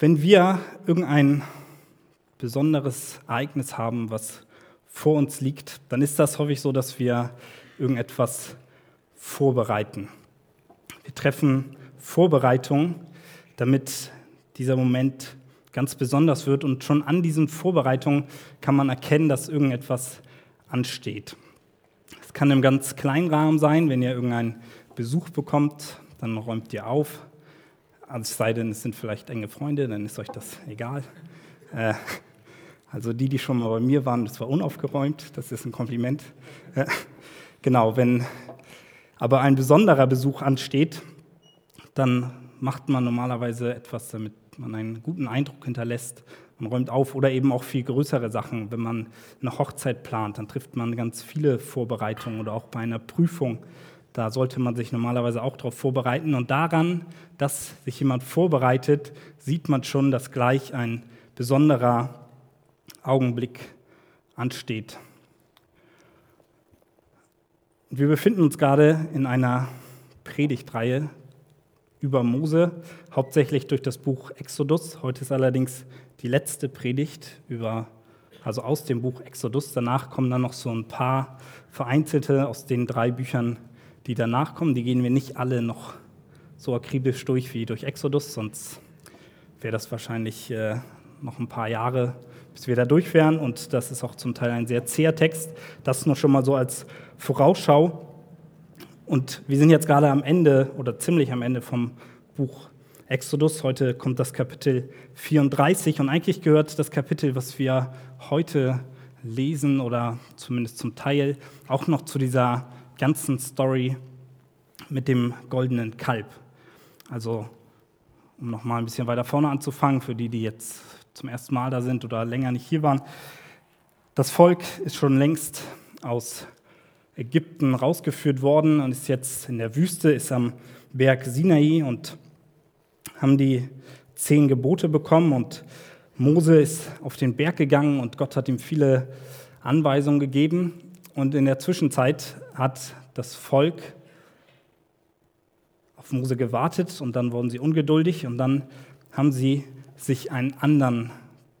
Wenn wir irgendein besonderes Ereignis haben, was vor uns liegt, dann ist das häufig so, dass wir irgendetwas vorbereiten. Wir treffen Vorbereitungen, damit dieser Moment ganz besonders wird und schon an diesen Vorbereitungen kann man erkennen, dass irgendetwas ansteht. Es kann im ganz kleinen Rahmen sein, wenn ihr irgendeinen Besuch bekommt, dann räumt ihr auf, also es sei denn, es sind vielleicht enge Freunde, dann ist euch das egal. Äh, also die, die schon mal bei mir waren, das war unaufgeräumt, das ist ein Kompliment. Äh, genau, wenn aber ein besonderer Besuch ansteht, dann macht man normalerweise etwas, damit man einen guten Eindruck hinterlässt. Man räumt auf oder eben auch viel größere Sachen. Wenn man eine Hochzeit plant, dann trifft man ganz viele Vorbereitungen oder auch bei einer Prüfung da sollte man sich normalerweise auch darauf vorbereiten. Und daran, dass sich jemand vorbereitet, sieht man schon, dass gleich ein besonderer Augenblick ansteht. Wir befinden uns gerade in einer Predigtreihe über Mose, hauptsächlich durch das Buch Exodus. Heute ist allerdings die letzte Predigt über, also aus dem Buch Exodus. Danach kommen dann noch so ein paar vereinzelte aus den drei Büchern die danach kommen, die gehen wir nicht alle noch so akribisch durch wie durch Exodus, sonst wäre das wahrscheinlich äh, noch ein paar Jahre, bis wir da durch wären. Und das ist auch zum Teil ein sehr zäher Text. Das nur schon mal so als Vorausschau. Und wir sind jetzt gerade am Ende oder ziemlich am Ende vom Buch Exodus. Heute kommt das Kapitel 34 und eigentlich gehört das Kapitel, was wir heute lesen oder zumindest zum Teil auch noch zu dieser ganzen Story mit dem goldenen Kalb. Also, um noch mal ein bisschen weiter vorne anzufangen, für die, die jetzt zum ersten Mal da sind oder länger nicht hier waren. Das Volk ist schon längst aus Ägypten rausgeführt worden und ist jetzt in der Wüste, ist am Berg Sinai und haben die zehn Gebote bekommen und Mose ist auf den Berg gegangen und Gott hat ihm viele Anweisungen gegeben. Und in der Zwischenzeit hat das Volk auf Mose gewartet und dann wurden sie ungeduldig und dann haben sie sich einen anderen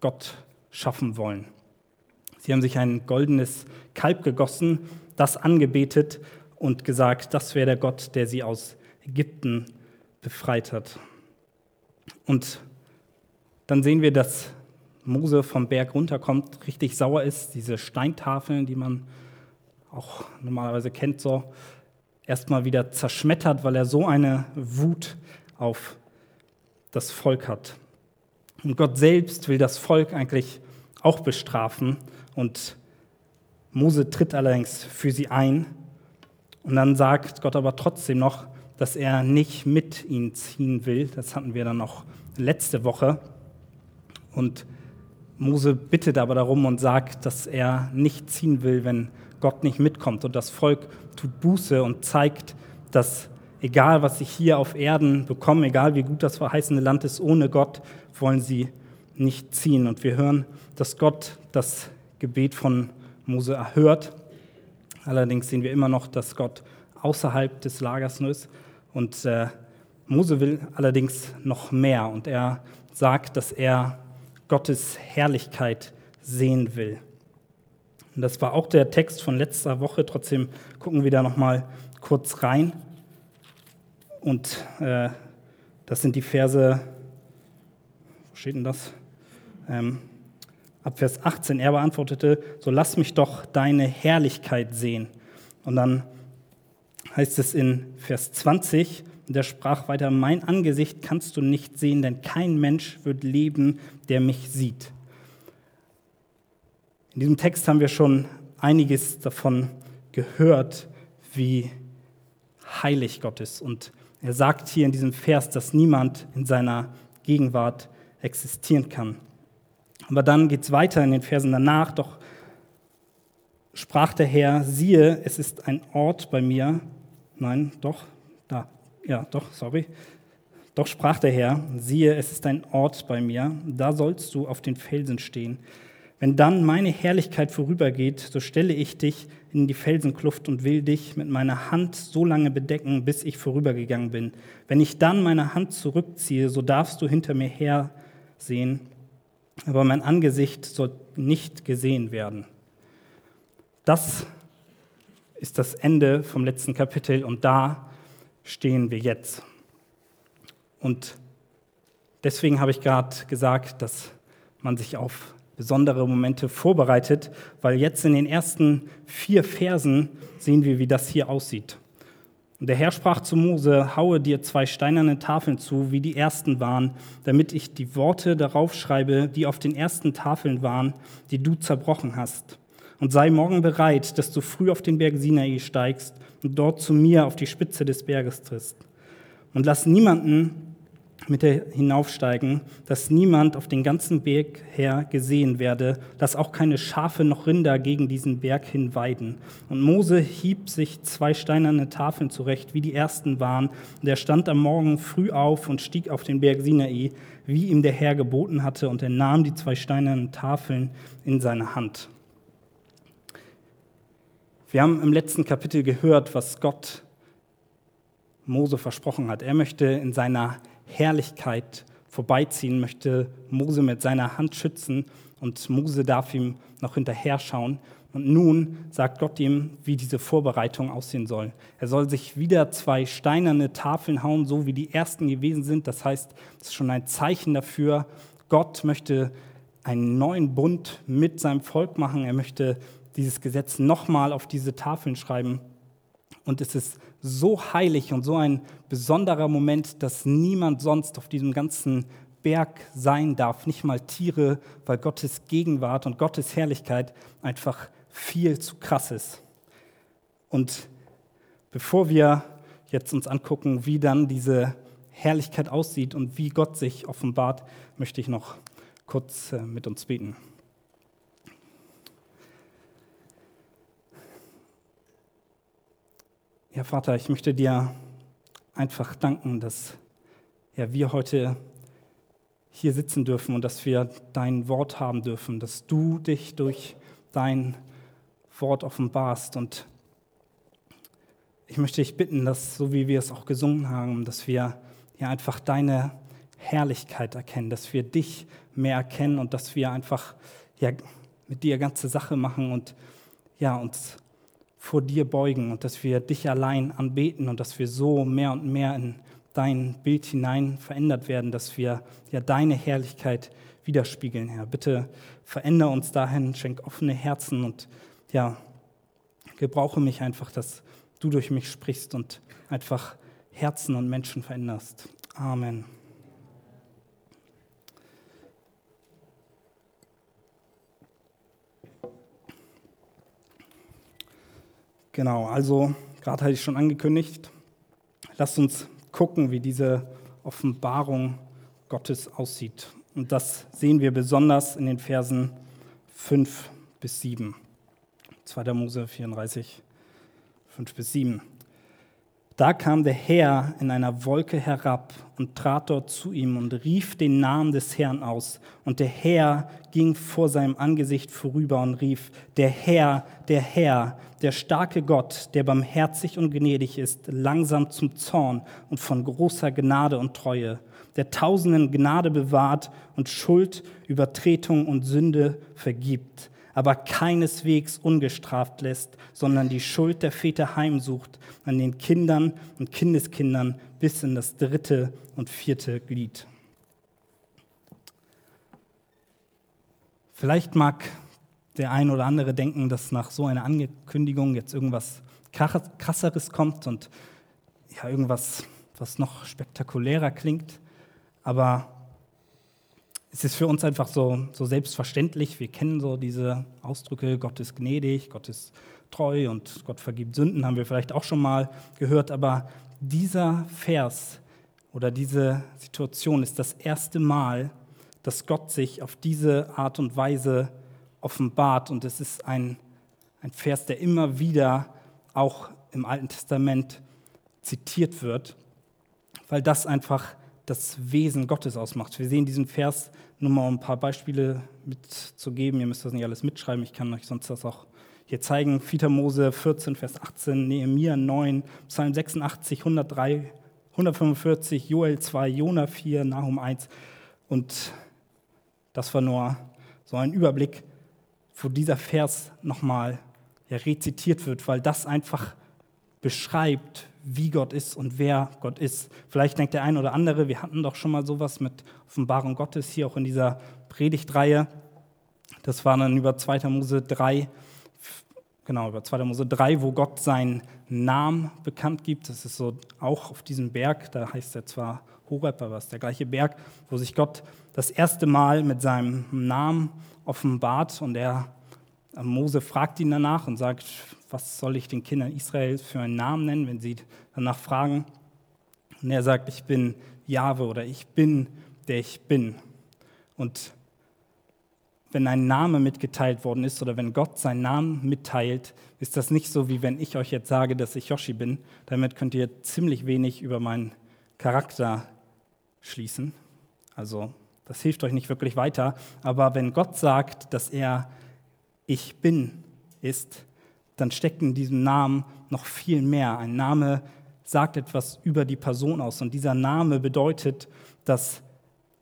Gott schaffen wollen. Sie haben sich ein goldenes Kalb gegossen, das angebetet und gesagt, das wäre der Gott, der sie aus Ägypten befreit hat. Und dann sehen wir, dass Mose vom Berg runterkommt, richtig sauer ist, diese Steintafeln, die man auch normalerweise kennt, so erstmal wieder zerschmettert, weil er so eine Wut auf das Volk hat. Und Gott selbst will das Volk eigentlich auch bestrafen und Mose tritt allerdings für sie ein und dann sagt Gott aber trotzdem noch, dass er nicht mit ihnen ziehen will. Das hatten wir dann noch letzte Woche. Und Mose bittet aber darum und sagt, dass er nicht ziehen will, wenn Gott nicht mitkommt. Und das Volk tut Buße und zeigt, dass egal was sie hier auf Erden bekommen, egal wie gut das verheißene Land ist, ohne Gott wollen sie nicht ziehen. Und wir hören, dass Gott das Gebet von Mose erhört. Allerdings sehen wir immer noch, dass Gott außerhalb des Lagers nur ist. Und äh, Mose will allerdings noch mehr. Und er sagt, dass er Gottes Herrlichkeit sehen will. Und das war auch der Text von letzter Woche. Trotzdem gucken wir da noch mal kurz rein. Und äh, das sind die Verse, wo steht denn das? Ähm, ab Vers 18. Er beantwortete, so lass mich doch deine Herrlichkeit sehen. Und dann heißt es in Vers 20, und er sprach weiter, mein Angesicht kannst du nicht sehen, denn kein Mensch wird leben, der mich sieht. In diesem Text haben wir schon einiges davon gehört, wie heilig Gott ist. Und er sagt hier in diesem Vers, dass niemand in seiner Gegenwart existieren kann. Aber dann geht es weiter in den Versen danach. Doch sprach der Herr, siehe, es ist ein Ort bei mir. Nein, doch, da, ja, doch, sorry. Doch sprach der Herr, siehe, es ist ein Ort bei mir, da sollst du auf den Felsen stehen. Wenn dann meine Herrlichkeit vorübergeht, so stelle ich dich in die Felsenkluft und will dich mit meiner Hand so lange bedecken, bis ich vorübergegangen bin. Wenn ich dann meine Hand zurückziehe, so darfst du hinter mir her sehen, aber mein Angesicht soll nicht gesehen werden. Das ist das Ende vom letzten Kapitel und da stehen wir jetzt. Und deswegen habe ich gerade gesagt, dass man sich auf besondere Momente vorbereitet, weil jetzt in den ersten vier Versen sehen wir, wie das hier aussieht. Und der Herr sprach zu Mose, haue dir zwei steinerne Tafeln zu, wie die ersten waren, damit ich die Worte darauf schreibe, die auf den ersten Tafeln waren, die du zerbrochen hast. Und sei morgen bereit, dass du früh auf den Berg Sinai steigst und dort zu mir auf die Spitze des Berges trittst. Und lass niemanden mit der hinaufsteigen, dass niemand auf den ganzen Berg her gesehen werde, dass auch keine Schafe noch Rinder gegen diesen Berg hin weiden. Und Mose hieb sich zwei steinerne Tafeln zurecht, wie die ersten waren, und er stand am Morgen früh auf und stieg auf den Berg Sinai, wie ihm der Herr geboten hatte, und er nahm die zwei steinernen Tafeln in seine Hand. Wir haben im letzten Kapitel gehört, was Gott Mose versprochen hat. Er möchte in seiner Herrlichkeit vorbeiziehen, möchte Mose mit seiner Hand schützen und Mose darf ihm noch hinterher schauen. Und nun sagt Gott ihm, wie diese Vorbereitung aussehen soll. Er soll sich wieder zwei steinerne Tafeln hauen, so wie die ersten gewesen sind. Das heißt, es ist schon ein Zeichen dafür, Gott möchte einen neuen Bund mit seinem Volk machen. Er möchte dieses Gesetz nochmal auf diese Tafeln schreiben. Und es ist so heilig und so ein besonderer Moment, dass niemand sonst auf diesem ganzen Berg sein darf, nicht mal Tiere, weil Gottes Gegenwart und Gottes Herrlichkeit einfach viel zu krass ist. Und bevor wir jetzt uns angucken, wie dann diese Herrlichkeit aussieht und wie Gott sich offenbart, möchte ich noch kurz äh, mit uns beten. Ja, Vater, ich möchte dir einfach danken, dass ja, wir heute hier sitzen dürfen und dass wir dein Wort haben dürfen, dass du dich durch dein Wort offenbarst. Und ich möchte dich bitten, dass, so wie wir es auch gesungen haben, dass wir ja einfach deine Herrlichkeit erkennen, dass wir dich mehr erkennen und dass wir einfach ja, mit dir ganze Sache machen und ja, uns vor dir beugen und dass wir dich allein anbeten und dass wir so mehr und mehr in dein Bild hinein verändert werden, dass wir ja deine Herrlichkeit widerspiegeln, Herr. Bitte verändere uns dahin, schenk offene Herzen und ja, gebrauche mich einfach, dass du durch mich sprichst und einfach Herzen und Menschen veränderst. Amen. Genau, also gerade hatte ich schon angekündigt, lasst uns gucken, wie diese Offenbarung Gottes aussieht. Und das sehen wir besonders in den Versen 5 bis 7. 2. Mose 34, 5 bis 7. Da kam der Herr in einer Wolke herab und trat dort zu ihm und rief den Namen des Herrn aus. Und der Herr ging vor seinem Angesicht vorüber und rief, der Herr, der Herr, der starke Gott, der barmherzig und gnädig ist, langsam zum Zorn und von großer Gnade und Treue, der tausenden Gnade bewahrt und Schuld, Übertretung und Sünde vergibt aber keineswegs ungestraft lässt, sondern die Schuld der Väter heimsucht an den Kindern und Kindeskindern bis in das dritte und vierte Glied. Vielleicht mag der ein oder andere denken, dass nach so einer Ankündigung jetzt irgendwas krasseres kommt und ja, irgendwas, was noch spektakulärer klingt. Aber es ist für uns einfach so, so selbstverständlich. Wir kennen so diese Ausdrücke, Gott ist gnädig, Gott ist treu und Gott vergibt Sünden, haben wir vielleicht auch schon mal gehört. Aber dieser Vers oder diese Situation ist das erste Mal, dass Gott sich auf diese Art und Weise offenbart. Und es ist ein, ein Vers, der immer wieder auch im Alten Testament zitiert wird, weil das einfach das Wesen Gottes ausmacht. Wir sehen diesen Vers, nur mal um ein paar Beispiele mitzugeben. Ihr müsst das nicht alles mitschreiben, ich kann euch sonst das auch hier zeigen. 4. Mose 14, Vers 18, Nehemiah 9, Psalm 86, 103, 145, Joel 2, Jona 4, Nahum 1 und Das war nur so ein Überblick, wo dieser Vers nochmal ja, rezitiert wird, weil das einfach beschreibt, wie Gott ist und wer Gott ist. Vielleicht denkt der ein oder andere, wir hatten doch schon mal sowas mit Offenbarung Gottes hier auch in dieser Predigtreihe. Das war dann über 2. Mose 3, genau, über 2. Mose 3, wo Gott seinen Namen bekannt gibt. Das ist so auch auf diesem Berg, da heißt er zwar Horeb, aber es ist der gleiche Berg, wo sich Gott das erste Mal mit seinem Namen offenbart und er, Mose fragt ihn danach und sagt, was soll ich den Kindern Israels für einen Namen nennen, wenn sie danach fragen. Und er sagt, ich bin Jahwe oder ich bin, der ich bin. Und wenn ein Name mitgeteilt worden ist oder wenn Gott seinen Namen mitteilt, ist das nicht so, wie wenn ich euch jetzt sage, dass ich Yoshi bin. Damit könnt ihr ziemlich wenig über meinen Charakter schließen. Also das hilft euch nicht wirklich weiter. Aber wenn Gott sagt, dass er ich bin ist, dann steckt in diesem Namen noch viel mehr. Ein Name sagt etwas über die Person aus. Und dieser Name bedeutet, dass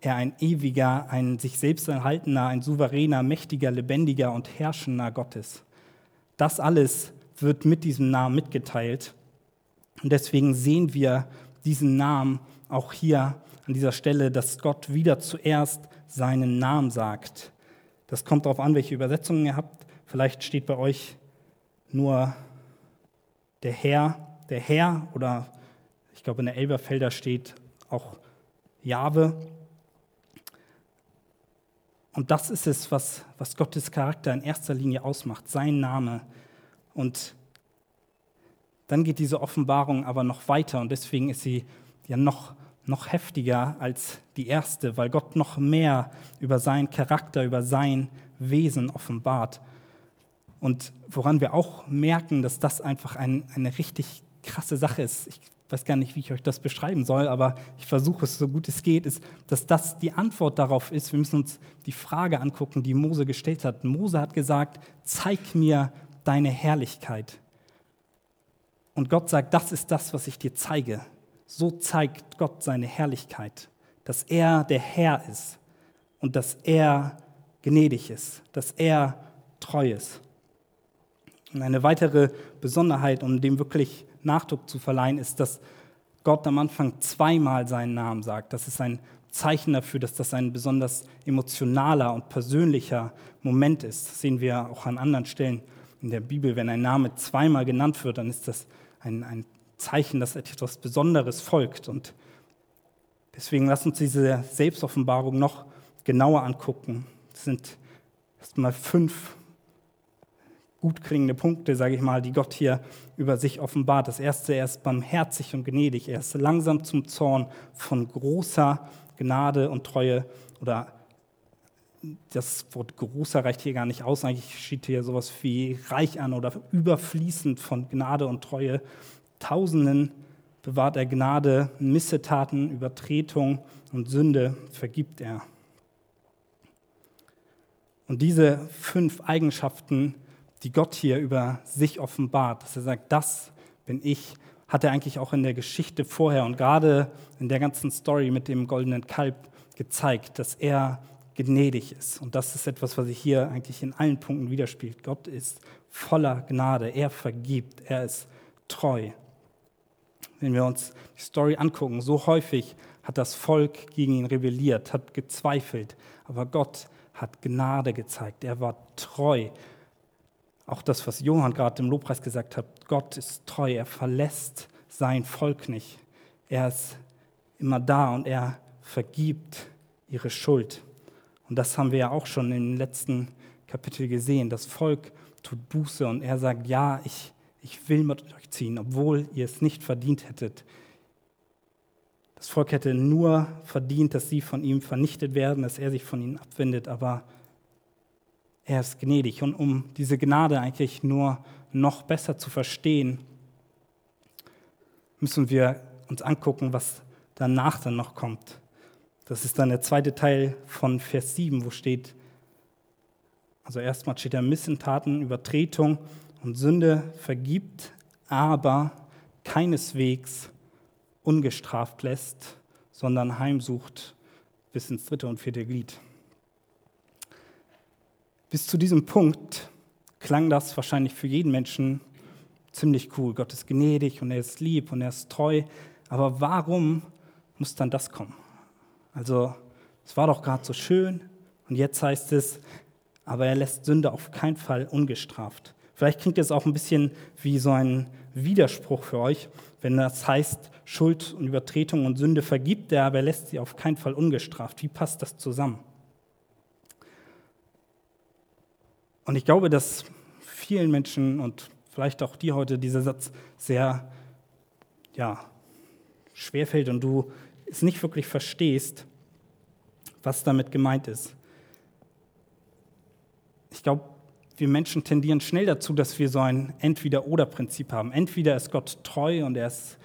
er ein ewiger, ein sich selbst erhaltener, ein souveräner, mächtiger, lebendiger und herrschender Gott ist. Das alles wird mit diesem Namen mitgeteilt. Und deswegen sehen wir diesen Namen auch hier an dieser Stelle, dass Gott wieder zuerst seinen Namen sagt. Das kommt darauf an, welche Übersetzungen ihr habt. Vielleicht steht bei euch nur der Herr, der Herr oder ich glaube in der Elberfelder steht auch Jahwe. Und das ist es, was, was Gottes Charakter in erster Linie ausmacht, sein Name. Und dann geht diese Offenbarung aber noch weiter und deswegen ist sie ja noch, noch heftiger als die erste, weil Gott noch mehr über seinen Charakter, über sein Wesen offenbart. Und woran wir auch merken, dass das einfach ein, eine richtig krasse Sache ist, ich weiß gar nicht, wie ich euch das beschreiben soll, aber ich versuche es so gut es geht, ist, dass das die Antwort darauf ist. Wir müssen uns die Frage angucken, die Mose gestellt hat. Mose hat gesagt, zeig mir deine Herrlichkeit. Und Gott sagt, das ist das, was ich dir zeige. So zeigt Gott seine Herrlichkeit, dass er der Herr ist und dass er gnädig ist, dass er treu ist. Und eine weitere Besonderheit, um dem wirklich Nachdruck zu verleihen, ist, dass Gott am Anfang zweimal seinen Namen sagt. Das ist ein Zeichen dafür, dass das ein besonders emotionaler und persönlicher Moment ist. Das sehen wir auch an anderen Stellen in der Bibel. Wenn ein Name zweimal genannt wird, dann ist das ein, ein Zeichen, dass etwas Besonderes folgt. Und deswegen lasst uns diese Selbstoffenbarung noch genauer angucken. Es sind erstmal fünf gut klingende Punkte, sage ich mal, die Gott hier über sich offenbart. Das erste, er ist barmherzig und gnädig. Er ist langsam zum Zorn von großer Gnade und Treue. Oder das Wort großer reicht hier gar nicht aus. Eigentlich steht hier sowas wie reich an oder überfließend von Gnade und Treue. Tausenden bewahrt er Gnade, Missetaten, Übertretung und Sünde vergibt er. Und diese fünf Eigenschaften die Gott hier über sich offenbart, dass er sagt, das bin ich, hat er eigentlich auch in der Geschichte vorher und gerade in der ganzen Story mit dem goldenen Kalb gezeigt, dass er gnädig ist. Und das ist etwas, was sich hier eigentlich in allen Punkten widerspiegelt. Gott ist voller Gnade, er vergibt, er ist treu. Wenn wir uns die Story angucken, so häufig hat das Volk gegen ihn rebelliert, hat gezweifelt, aber Gott hat Gnade gezeigt, er war treu, auch das, was Johann gerade im Lobpreis gesagt hat, Gott ist treu, er verlässt sein Volk nicht. Er ist immer da und er vergibt ihre Schuld. Und das haben wir ja auch schon im letzten Kapitel gesehen. Das Volk tut Buße und er sagt, ja, ich, ich will mit euch ziehen, obwohl ihr es nicht verdient hättet. Das Volk hätte nur verdient, dass sie von ihm vernichtet werden, dass er sich von ihnen abwendet, aber er ist gnädig. Und um diese Gnade eigentlich nur noch besser zu verstehen, müssen wir uns angucken, was danach dann noch kommt. Das ist dann der zweite Teil von Vers 7, wo steht, also erstmal steht da Missentaten, Übertretung und Sünde vergibt, aber keineswegs ungestraft lässt, sondern heimsucht bis ins dritte und vierte Glied. Bis zu diesem Punkt klang das wahrscheinlich für jeden Menschen ziemlich cool. Gott ist gnädig und er ist lieb und er ist treu. Aber warum muss dann das kommen? Also, es war doch gerade so schön und jetzt heißt es, aber er lässt Sünde auf keinen Fall ungestraft. Vielleicht klingt es auch ein bisschen wie so ein Widerspruch für euch, wenn das heißt, Schuld und Übertretung und Sünde vergibt er, aber er lässt sie auf keinen Fall ungestraft. Wie passt das zusammen? Und ich glaube, dass vielen Menschen und vielleicht auch dir heute dieser Satz sehr ja, schwerfällt und du es nicht wirklich verstehst, was damit gemeint ist. Ich glaube, wir Menschen tendieren schnell dazu, dass wir so ein Entweder-Oder-Prinzip haben. Entweder ist Gott treu und er ist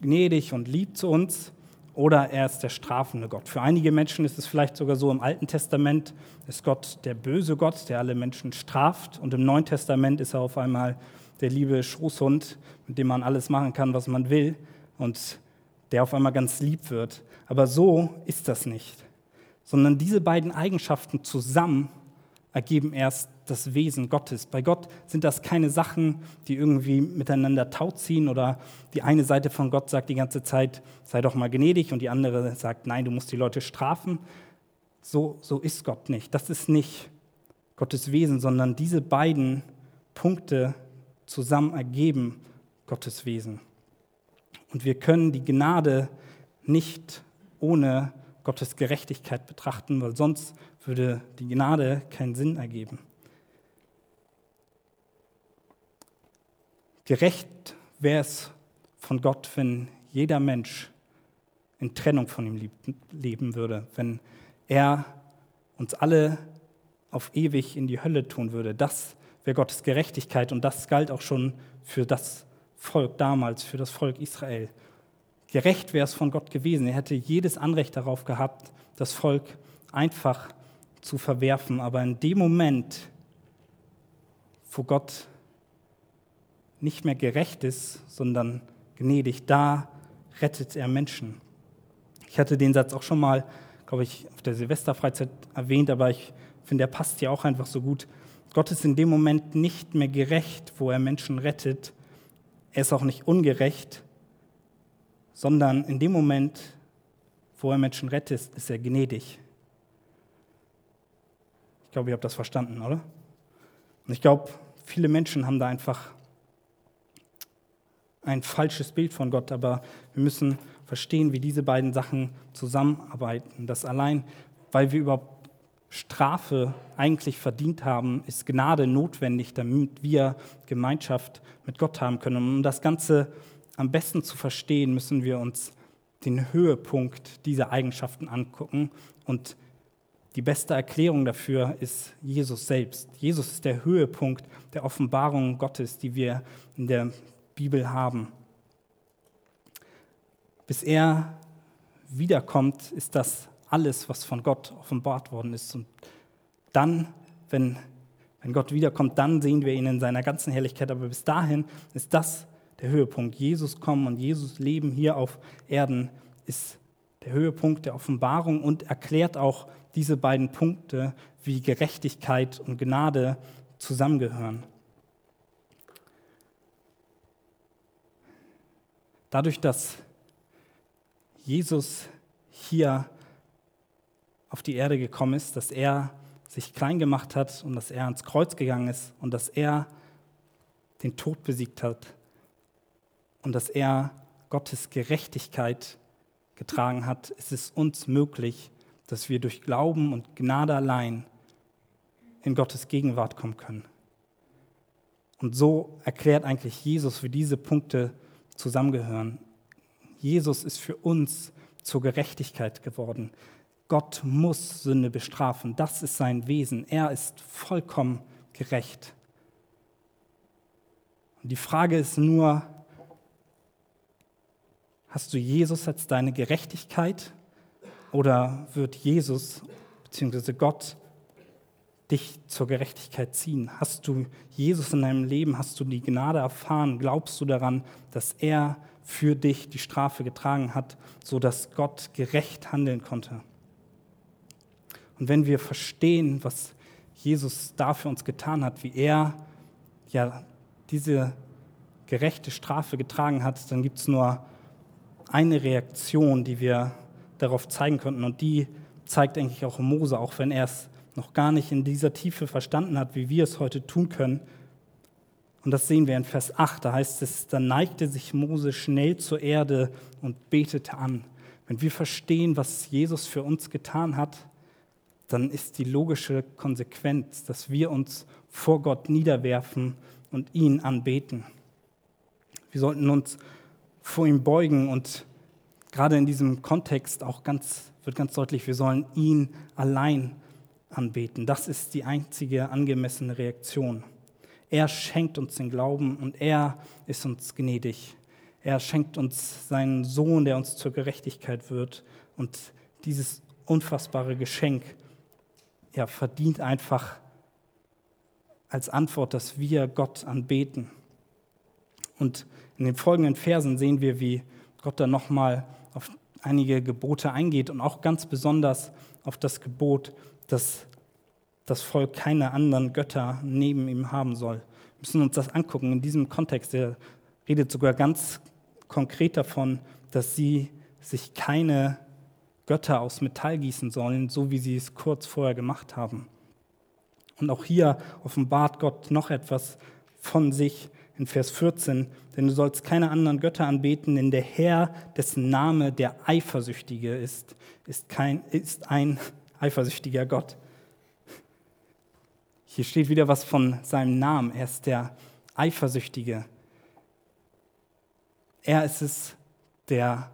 gnädig und lieb zu uns, oder er ist der strafende Gott. Für einige Menschen ist es vielleicht sogar so, im Alten Testament ist Gott der böse Gott, der alle Menschen straft, und im Neuen Testament ist er auf einmal der liebe Schoßhund, mit dem man alles machen kann, was man will, und der auf einmal ganz lieb wird. Aber so ist das nicht, sondern diese beiden Eigenschaften zusammen ergeben erst das Wesen Gottes. Bei Gott sind das keine Sachen, die irgendwie miteinander taut ziehen oder die eine Seite von Gott sagt die ganze Zeit, sei doch mal gnädig und die andere sagt, nein, du musst die Leute strafen. So, so ist Gott nicht. Das ist nicht Gottes Wesen, sondern diese beiden Punkte zusammen ergeben Gottes Wesen. Und wir können die Gnade nicht ohne Gottes Gerechtigkeit betrachten, weil sonst würde die Gnade keinen Sinn ergeben. Gerecht wäre es von Gott, wenn jeder Mensch in Trennung von ihm leben würde, wenn er uns alle auf ewig in die Hölle tun würde. Das wäre Gottes Gerechtigkeit und das galt auch schon für das Volk damals, für das Volk Israel. Gerecht wäre es von Gott gewesen. Er hätte jedes Anrecht darauf gehabt, das Volk einfach zu verwerfen. Aber in dem Moment, wo Gott nicht mehr gerecht ist, sondern gnädig, da rettet er Menschen. Ich hatte den Satz auch schon mal, glaube ich, auf der Silvesterfreizeit erwähnt, aber ich finde, er passt ja auch einfach so gut. Gott ist in dem Moment nicht mehr gerecht, wo er Menschen rettet. Er ist auch nicht ungerecht, sondern in dem Moment, wo er Menschen rettet, ist er gnädig glaube, ihr habt das verstanden, oder? Und ich glaube, viele Menschen haben da einfach ein falsches Bild von Gott, aber wir müssen verstehen, wie diese beiden Sachen zusammenarbeiten. Das allein, weil wir überhaupt Strafe eigentlich verdient haben, ist Gnade notwendig, damit wir Gemeinschaft mit Gott haben können. Und um das Ganze am besten zu verstehen, müssen wir uns den Höhepunkt dieser Eigenschaften angucken und die beste Erklärung dafür ist Jesus selbst. Jesus ist der Höhepunkt der Offenbarung Gottes, die wir in der Bibel haben. Bis er wiederkommt, ist das alles, was von Gott offenbart worden ist. Und dann, wenn, wenn Gott wiederkommt, dann sehen wir ihn in seiner ganzen Herrlichkeit. Aber bis dahin ist das der Höhepunkt. Jesus kommen und Jesus Leben hier auf Erden ist der Höhepunkt der Offenbarung und erklärt auch diese beiden Punkte wie Gerechtigkeit und Gnade zusammengehören. Dadurch, dass Jesus hier auf die Erde gekommen ist, dass er sich klein gemacht hat und dass er ans Kreuz gegangen ist und dass er den Tod besiegt hat und dass er Gottes Gerechtigkeit getragen hat, ist es uns möglich, dass wir durch Glauben und Gnade allein in Gottes Gegenwart kommen können. Und so erklärt eigentlich Jesus, wie diese Punkte zusammengehören. Jesus ist für uns zur Gerechtigkeit geworden. Gott muss Sünde bestrafen. Das ist sein Wesen. Er ist vollkommen gerecht. Und die Frage ist nur, hast du Jesus als deine Gerechtigkeit oder wird Jesus bzw. Gott dich zur Gerechtigkeit ziehen? Hast du Jesus in deinem Leben, hast du die Gnade erfahren? Glaubst du daran, dass er für dich die Strafe getragen hat, sodass Gott gerecht handeln konnte? Und wenn wir verstehen, was Jesus da für uns getan hat, wie er ja diese gerechte Strafe getragen hat, dann gibt es nur eine Reaktion, die wir darauf zeigen könnten. Und die zeigt eigentlich auch Mose, auch wenn er es noch gar nicht in dieser Tiefe verstanden hat, wie wir es heute tun können. Und das sehen wir in Vers 8, da heißt es, da neigte sich Mose schnell zur Erde und betete an. Wenn wir verstehen, was Jesus für uns getan hat, dann ist die logische Konsequenz, dass wir uns vor Gott niederwerfen und ihn anbeten. Wir sollten uns vor ihm beugen und gerade in diesem Kontext auch ganz, wird ganz deutlich, wir sollen ihn allein anbeten. Das ist die einzige angemessene Reaktion. Er schenkt uns den Glauben und er ist uns gnädig. Er schenkt uns seinen Sohn, der uns zur Gerechtigkeit wird. Und dieses unfassbare Geschenk ja, verdient einfach als Antwort, dass wir Gott anbeten. Und in den folgenden Versen sehen wir, wie Gott dann nochmal auf einige Gebote eingeht und auch ganz besonders auf das Gebot, dass das Volk keine anderen Götter neben ihm haben soll. Wir müssen uns das angucken in diesem Kontext. Er redet sogar ganz konkret davon, dass sie sich keine Götter aus Metall gießen sollen, so wie sie es kurz vorher gemacht haben. Und auch hier offenbart Gott noch etwas von sich in Vers 14, denn du sollst keine anderen Götter anbeten, denn der Herr, dessen Name der Eifersüchtige ist, ist, kein, ist ein eifersüchtiger Gott. Hier steht wieder was von seinem Namen. Er ist der Eifersüchtige. Er ist es, der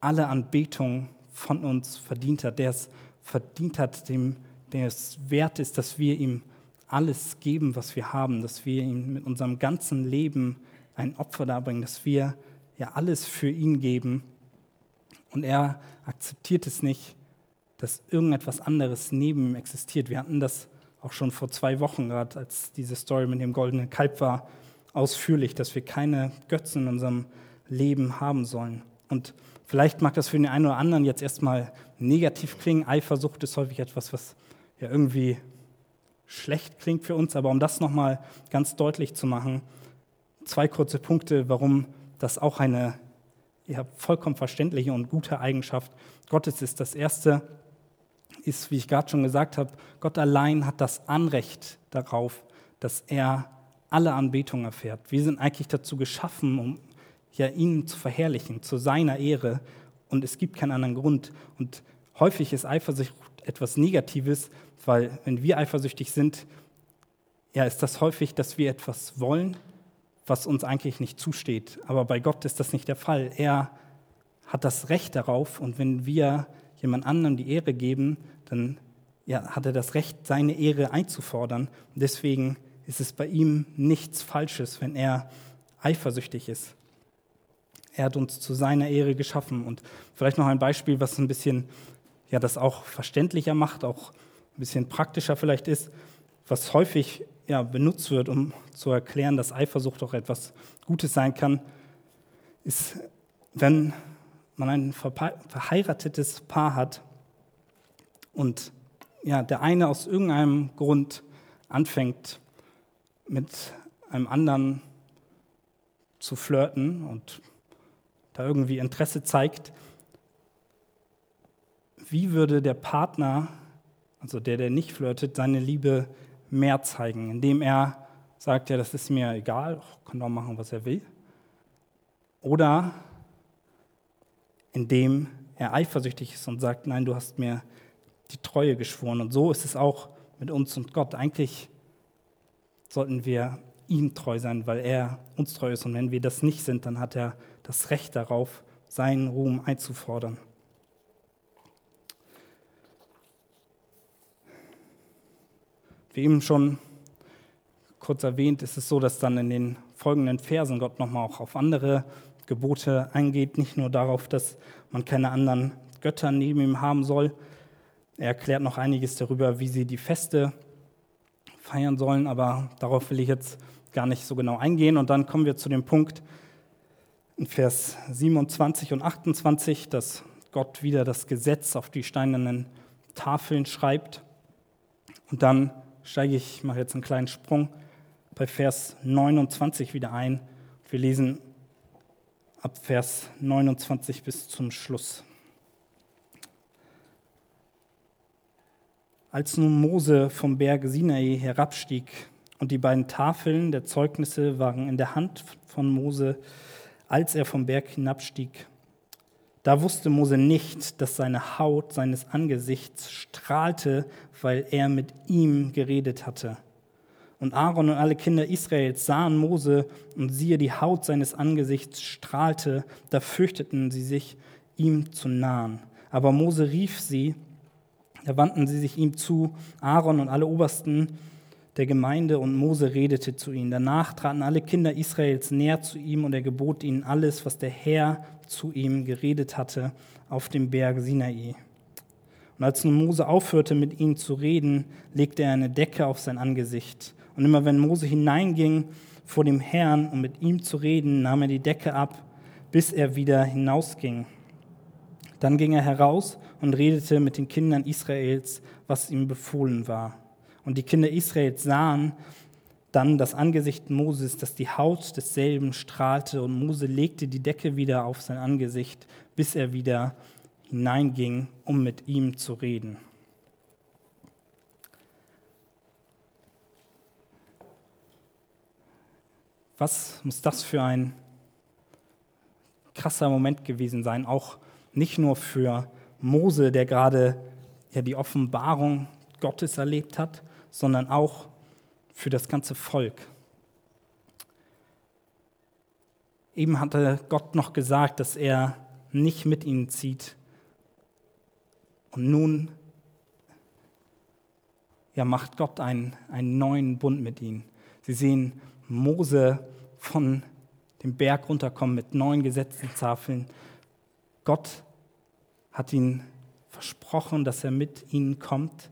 alle Anbetung von uns verdient hat, der es verdient hat, dem, der es wert ist, dass wir ihm alles geben, was wir haben, dass wir ihm mit unserem ganzen Leben ein Opfer darbringen, dass wir ja alles für ihn geben. Und er akzeptiert es nicht, dass irgendetwas anderes neben ihm existiert. Wir hatten das auch schon vor zwei Wochen gerade, als diese Story mit dem goldenen Kalb war, ausführlich, dass wir keine Götzen in unserem Leben haben sollen. Und vielleicht mag das für den einen oder anderen jetzt erstmal negativ klingen. Eifersucht ist häufig etwas, was ja irgendwie schlecht klingt für uns, aber um das nochmal ganz deutlich zu machen, zwei kurze Punkte, warum das auch eine ja, vollkommen verständliche und gute Eigenschaft Gottes ist. Das erste ist, wie ich gerade schon gesagt habe, Gott allein hat das Anrecht darauf, dass er alle Anbetung erfährt. Wir sind eigentlich dazu geschaffen, um ja ihn zu verherrlichen, zu seiner Ehre. Und es gibt keinen anderen Grund. Und häufig ist Eifersucht etwas Negatives, weil wenn wir eifersüchtig sind, ja, ist das häufig, dass wir etwas wollen, was uns eigentlich nicht zusteht. Aber bei Gott ist das nicht der Fall. Er hat das Recht darauf und wenn wir jemand anderem die Ehre geben, dann ja, hat er das Recht, seine Ehre einzufordern. Deswegen ist es bei ihm nichts Falsches, wenn er eifersüchtig ist. Er hat uns zu seiner Ehre geschaffen. Und vielleicht noch ein Beispiel, was ein bisschen ja, das auch verständlicher macht, auch ein bisschen praktischer vielleicht ist, was häufig ja, benutzt wird, um zu erklären, dass Eifersucht auch etwas Gutes sein kann, ist, wenn man ein verheiratetes Paar hat und ja, der eine aus irgendeinem Grund anfängt, mit einem anderen zu flirten und da irgendwie Interesse zeigt, wie würde der Partner also der, der nicht flirtet, seine Liebe mehr zeigen, indem er sagt, ja, das ist mir egal, kann doch machen, was er will. Oder indem er eifersüchtig ist und sagt, nein, du hast mir die Treue geschworen. Und so ist es auch mit uns und Gott. Eigentlich sollten wir ihm treu sein, weil er uns treu ist. Und wenn wir das nicht sind, dann hat er das Recht darauf, seinen Ruhm einzufordern. Wie eben schon kurz erwähnt, ist es so, dass dann in den folgenden Versen Gott nochmal auch auf andere Gebote eingeht, nicht nur darauf, dass man keine anderen Götter neben ihm haben soll. Er erklärt noch einiges darüber, wie sie die Feste feiern sollen, aber darauf will ich jetzt gar nicht so genau eingehen. Und dann kommen wir zu dem Punkt in Vers 27 und 28, dass Gott wieder das Gesetz auf die steinernen Tafeln schreibt Und dann steige ich, mache jetzt einen kleinen Sprung bei Vers 29 wieder ein. Wir lesen ab Vers 29 bis zum Schluss. Als nun Mose vom Berg Sinai herabstieg und die beiden Tafeln der Zeugnisse waren in der Hand von Mose, als er vom Berg hinabstieg, da wusste Mose nicht, dass seine Haut seines Angesichts strahlte, weil er mit ihm geredet hatte. Und Aaron und alle Kinder Israels sahen Mose und siehe, die Haut seines Angesichts strahlte, da fürchteten sie sich, ihm zu nahen. Aber Mose rief sie da wandten sie sich ihm zu, Aaron und alle Obersten der Gemeinde, und Mose redete zu ihnen. Danach traten alle Kinder Israels näher zu ihm, und er gebot ihnen alles, was der Herr zu ihm geredet hatte, auf dem Berg Sinai. Und als nun Mose aufhörte, mit ihnen zu reden, legte er eine Decke auf sein Angesicht. Und immer wenn Mose hineinging vor dem Herrn, um mit ihm zu reden, nahm er die Decke ab, bis er wieder hinausging. Dann ging er heraus und redete mit den Kindern Israels, was ihm befohlen war. Und die Kinder Israels sahen dann das Angesicht Moses, dass die Haut desselben strahlte, und Mose legte die Decke wieder auf sein Angesicht, bis er wieder hineinging, um mit ihm zu reden. Was muss das für ein krasser Moment gewesen sein, auch nicht nur für Mose, der gerade ja, die Offenbarung Gottes erlebt hat, sondern auch für das ganze Volk. Eben hatte Gott noch gesagt, dass er nicht mit ihnen zieht. Und nun ja, macht Gott einen, einen neuen Bund mit ihnen. Sie sehen Mose von dem Berg runterkommen mit neuen Gesetzestafeln. Gott hat ihn versprochen, dass er mit ihnen kommt.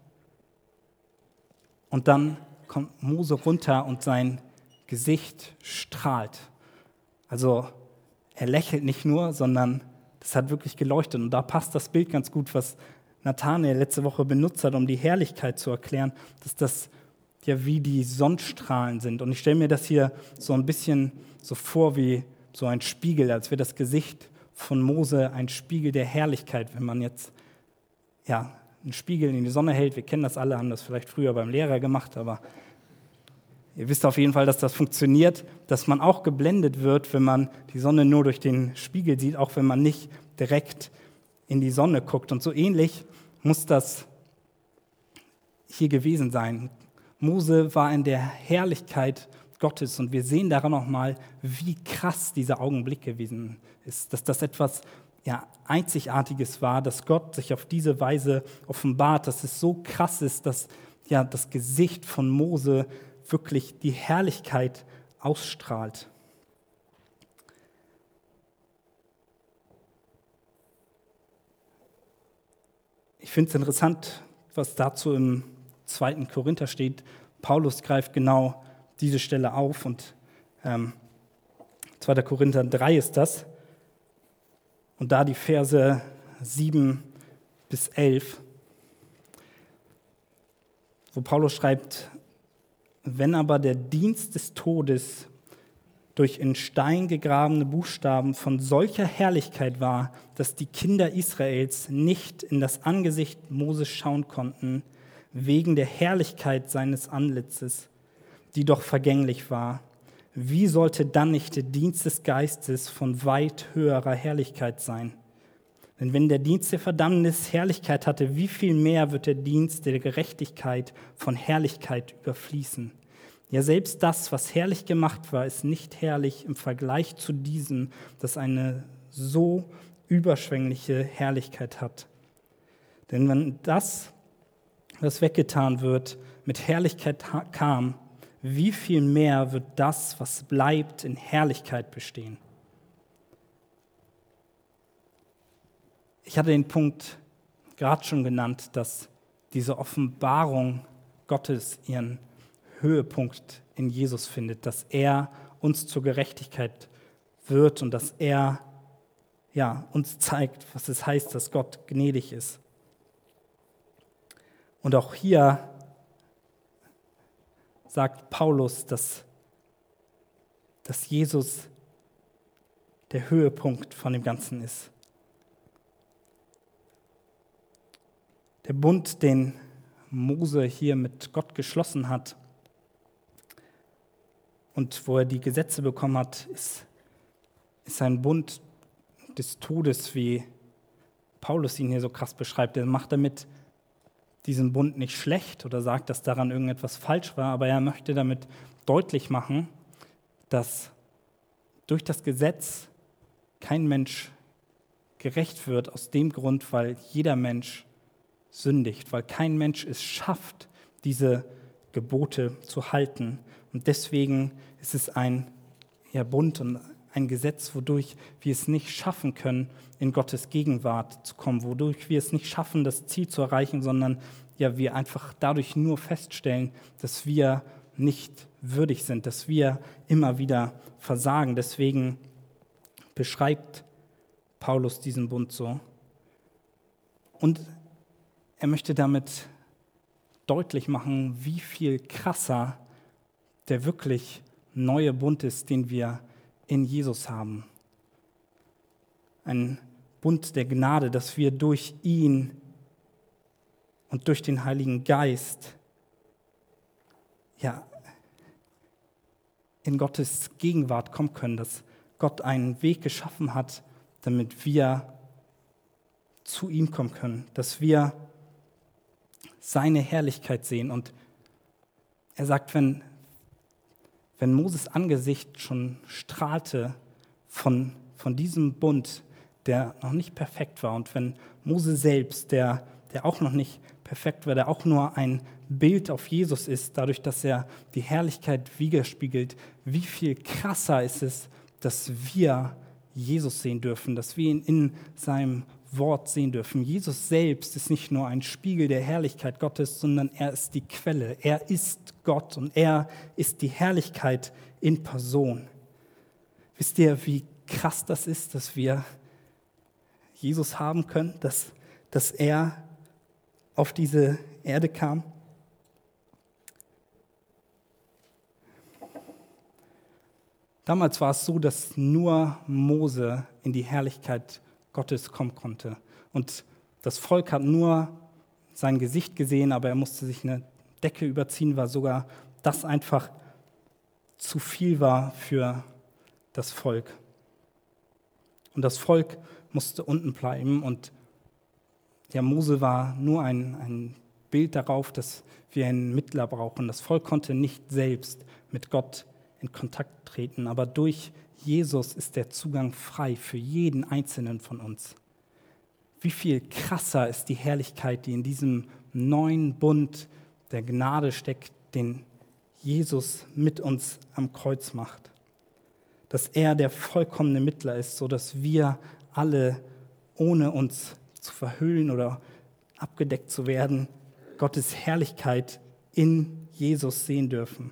Und dann kommt Mose runter und sein Gesicht strahlt. Also er lächelt nicht nur, sondern das hat wirklich geleuchtet. Und da passt das Bild ganz gut, was Nathanael letzte Woche benutzt hat, um die Herrlichkeit zu erklären, dass das ja wie die Sonnenstrahlen sind. Und ich stelle mir das hier so ein bisschen so vor wie so ein Spiegel, als wäre das Gesicht von Mose ein Spiegel der Herrlichkeit, wenn man jetzt ja, einen Spiegel in die Sonne hält. Wir kennen das alle, haben das vielleicht früher beim Lehrer gemacht, aber ihr wisst auf jeden Fall, dass das funktioniert, dass man auch geblendet wird, wenn man die Sonne nur durch den Spiegel sieht, auch wenn man nicht direkt in die Sonne guckt. Und so ähnlich muss das hier gewesen sein. Mose war in der Herrlichkeit Gottes und wir sehen daran nochmal, wie krass dieser Augenblick gewesen ist, dass das etwas ja, Einzigartiges war, dass Gott sich auf diese Weise offenbart, dass es so krass ist, dass ja, das Gesicht von Mose wirklich die Herrlichkeit ausstrahlt. Ich finde es interessant, was dazu im zweiten Korinther steht. Paulus greift genau diese Stelle auf und ähm, 2. Korinther 3 ist das. Und da die Verse 7 bis 11, wo Paulus schreibt, wenn aber der Dienst des Todes durch in Stein gegrabene Buchstaben von solcher Herrlichkeit war, dass die Kinder Israels nicht in das Angesicht Moses schauen konnten, wegen der Herrlichkeit seines Anlitzes, die doch vergänglich war, wie sollte dann nicht der Dienst des Geistes von weit höherer Herrlichkeit sein? Denn wenn der Dienst der Verdammnis Herrlichkeit hatte, wie viel mehr wird der Dienst der Gerechtigkeit von Herrlichkeit überfließen? Ja, selbst das, was herrlich gemacht war, ist nicht herrlich im Vergleich zu diesem, das eine so überschwängliche Herrlichkeit hat. Denn wenn das, was weggetan wird, mit Herrlichkeit kam, wie viel mehr wird das, was bleibt, in Herrlichkeit bestehen? Ich hatte den Punkt gerade schon genannt, dass diese Offenbarung Gottes ihren Höhepunkt in Jesus findet, dass er uns zur Gerechtigkeit wird und dass er ja, uns zeigt, was es heißt, dass Gott gnädig ist. Und auch hier sagt Paulus, dass, dass Jesus der Höhepunkt von dem Ganzen ist. Der Bund, den Mose hier mit Gott geschlossen hat und wo er die Gesetze bekommen hat, ist, ist ein Bund des Todes, wie Paulus ihn hier so krass beschreibt. Er macht damit diesen Bund nicht schlecht oder sagt, dass daran irgendetwas falsch war, aber er möchte damit deutlich machen, dass durch das Gesetz kein Mensch gerecht wird aus dem Grund, weil jeder Mensch sündigt, weil kein Mensch es schafft, diese Gebote zu halten. Und deswegen ist es ein ja, Bund und ein Gesetz, wodurch wir es nicht schaffen können, in Gottes Gegenwart zu kommen, wodurch wir es nicht schaffen, das Ziel zu erreichen, sondern ja, wir einfach dadurch nur feststellen, dass wir nicht würdig sind, dass wir immer wieder versagen. Deswegen beschreibt Paulus diesen Bund so. Und er möchte damit deutlich machen, wie viel krasser der wirklich neue Bund ist, den wir in Jesus haben. Ein Bund der Gnade, dass wir durch ihn und durch den Heiligen Geist ja, in Gottes Gegenwart kommen können, dass Gott einen Weg geschaffen hat, damit wir zu ihm kommen können, dass wir seine Herrlichkeit sehen. Und er sagt, wenn, wenn Moses Angesicht schon strahlte von, von diesem Bund, der noch nicht perfekt war, und wenn Mose selbst, der, der auch noch nicht perfekt war, der auch nur ein Bild auf Jesus ist, dadurch, dass er die Herrlichkeit widerspiegelt, wie viel krasser ist es, dass wir Jesus sehen dürfen, dass wir ihn in seinem Wort sehen dürfen. Jesus selbst ist nicht nur ein Spiegel der Herrlichkeit Gottes, sondern er ist die Quelle. Er ist Gott und er ist die Herrlichkeit in Person. Wisst ihr, wie krass das ist, dass wir Jesus haben können, dass, dass er auf diese Erde kam? Damals war es so, dass nur Mose in die Herrlichkeit Gottes kommen konnte. Und das Volk hat nur sein Gesicht gesehen, aber er musste sich eine Decke überziehen, weil sogar das einfach zu viel war für das Volk. Und das Volk musste unten bleiben und der Mose war nur ein, ein Bild darauf, dass wir einen Mittler brauchen. Das Volk konnte nicht selbst mit Gott in Kontakt treten, aber durch Jesus ist der Zugang frei für jeden einzelnen von uns. Wie viel krasser ist die Herrlichkeit, die in diesem neuen Bund der Gnade steckt, den Jesus mit uns am Kreuz macht. Dass er der vollkommene Mittler ist, sodass wir alle, ohne uns zu verhüllen oder abgedeckt zu werden, Gottes Herrlichkeit in Jesus sehen dürfen.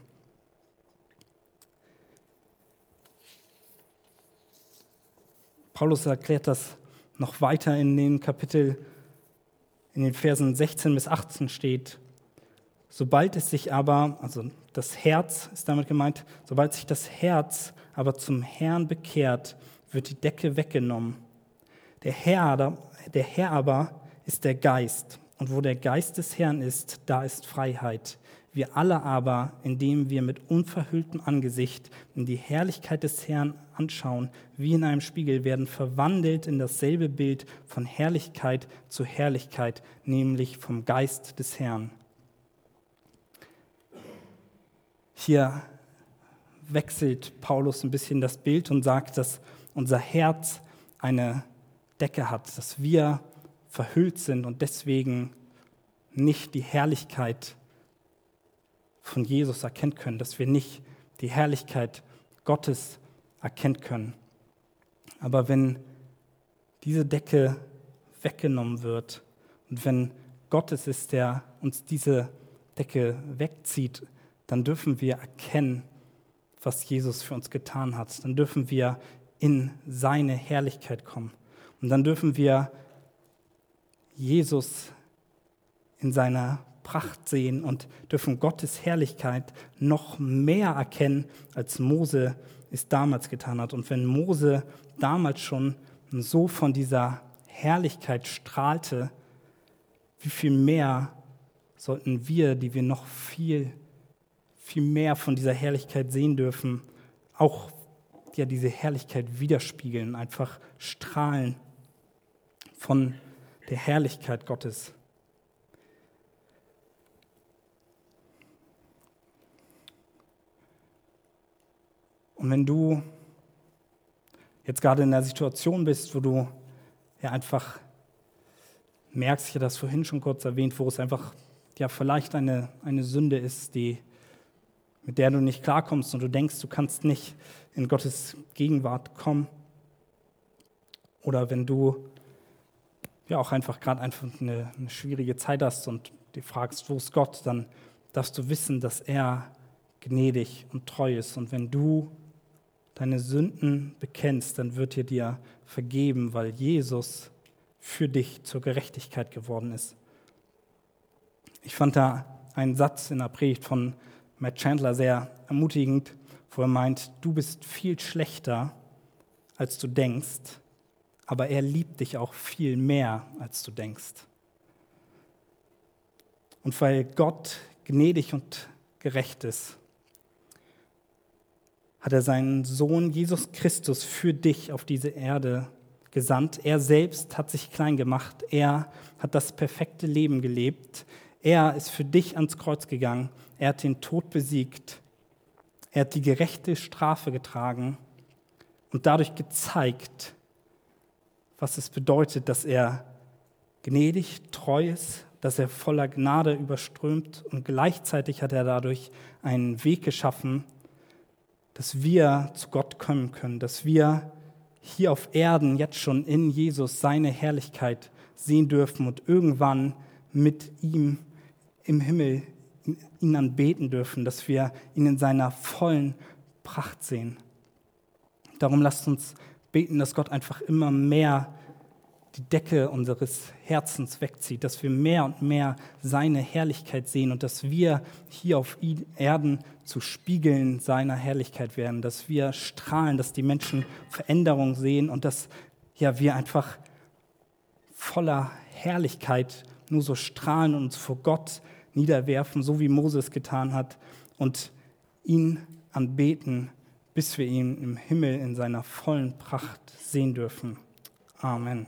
Paulus erklärt das noch weiter in dem Kapitel, in den Versen 16 bis 18 steht. Sobald es sich aber, also das Herz ist damit gemeint, sobald sich das Herz aber zum Herrn bekehrt, wird die Decke weggenommen. Der Herr, der Herr aber ist der Geist. Und wo der Geist des Herrn ist, da ist Freiheit. Wir alle aber, indem wir mit unverhülltem Angesicht in die Herrlichkeit des Herrn anschauen, wie in einem Spiegel, werden verwandelt in dasselbe Bild von Herrlichkeit zu Herrlichkeit, nämlich vom Geist des Herrn. Hier wechselt Paulus ein bisschen das Bild und sagt, dass unser Herz eine Decke hat, dass wir verhüllt sind und deswegen nicht die Herrlichkeit von Jesus erkennen können, dass wir nicht die Herrlichkeit Gottes erkennen können. Aber wenn diese Decke weggenommen wird und wenn Gott es ist, der uns diese Decke wegzieht, dann dürfen wir erkennen, was Jesus für uns getan hat. Dann dürfen wir in seine Herrlichkeit kommen. Und dann dürfen wir Jesus in seiner Pracht sehen und dürfen Gottes Herrlichkeit noch mehr erkennen, als Mose es damals getan hat. Und wenn Mose damals schon so von dieser Herrlichkeit strahlte, wie viel mehr sollten wir, die wir noch viel, viel mehr von dieser Herrlichkeit sehen dürfen, auch ja, diese Herrlichkeit widerspiegeln, einfach strahlen von der Herrlichkeit Gottes. Und wenn du jetzt gerade in der Situation bist, wo du ja einfach merkst, ich hatte das vorhin schon kurz erwähnt, wo es einfach ja vielleicht eine, eine Sünde ist, die, mit der du nicht klarkommst und du denkst, du kannst nicht in Gottes Gegenwart kommen. Oder wenn du ja auch einfach gerade einfach eine, eine schwierige Zeit hast und dir fragst, wo ist Gott, dann darfst du wissen, dass er gnädig und treu ist. Und wenn du deine Sünden bekennst, dann wird er dir vergeben, weil Jesus für dich zur Gerechtigkeit geworden ist. Ich fand da einen Satz in der Predigt von Matt Chandler sehr ermutigend, wo er meint, du bist viel schlechter, als du denkst, aber er liebt dich auch viel mehr, als du denkst. Und weil Gott gnädig und gerecht ist, hat er seinen Sohn Jesus Christus für dich auf diese Erde gesandt. Er selbst hat sich klein gemacht. Er hat das perfekte Leben gelebt. Er ist für dich ans Kreuz gegangen. Er hat den Tod besiegt. Er hat die gerechte Strafe getragen und dadurch gezeigt, was es bedeutet, dass er gnädig, treu ist, dass er voller Gnade überströmt und gleichzeitig hat er dadurch einen Weg geschaffen, dass wir zu Gott kommen können, dass wir hier auf Erden jetzt schon in Jesus seine Herrlichkeit sehen dürfen und irgendwann mit ihm im Himmel ihn anbeten dürfen, dass wir ihn in seiner vollen Pracht sehen. Darum lasst uns beten, dass Gott einfach immer mehr die Decke unseres Herzens wegzieht, dass wir mehr und mehr seine Herrlichkeit sehen und dass wir hier auf Erden zu Spiegeln seiner Herrlichkeit werden, dass wir strahlen, dass die Menschen Veränderung sehen und dass ja, wir einfach voller Herrlichkeit nur so strahlen und uns vor Gott niederwerfen, so wie Moses getan hat und ihn anbeten, bis wir ihn im Himmel in seiner vollen Pracht sehen dürfen. Amen.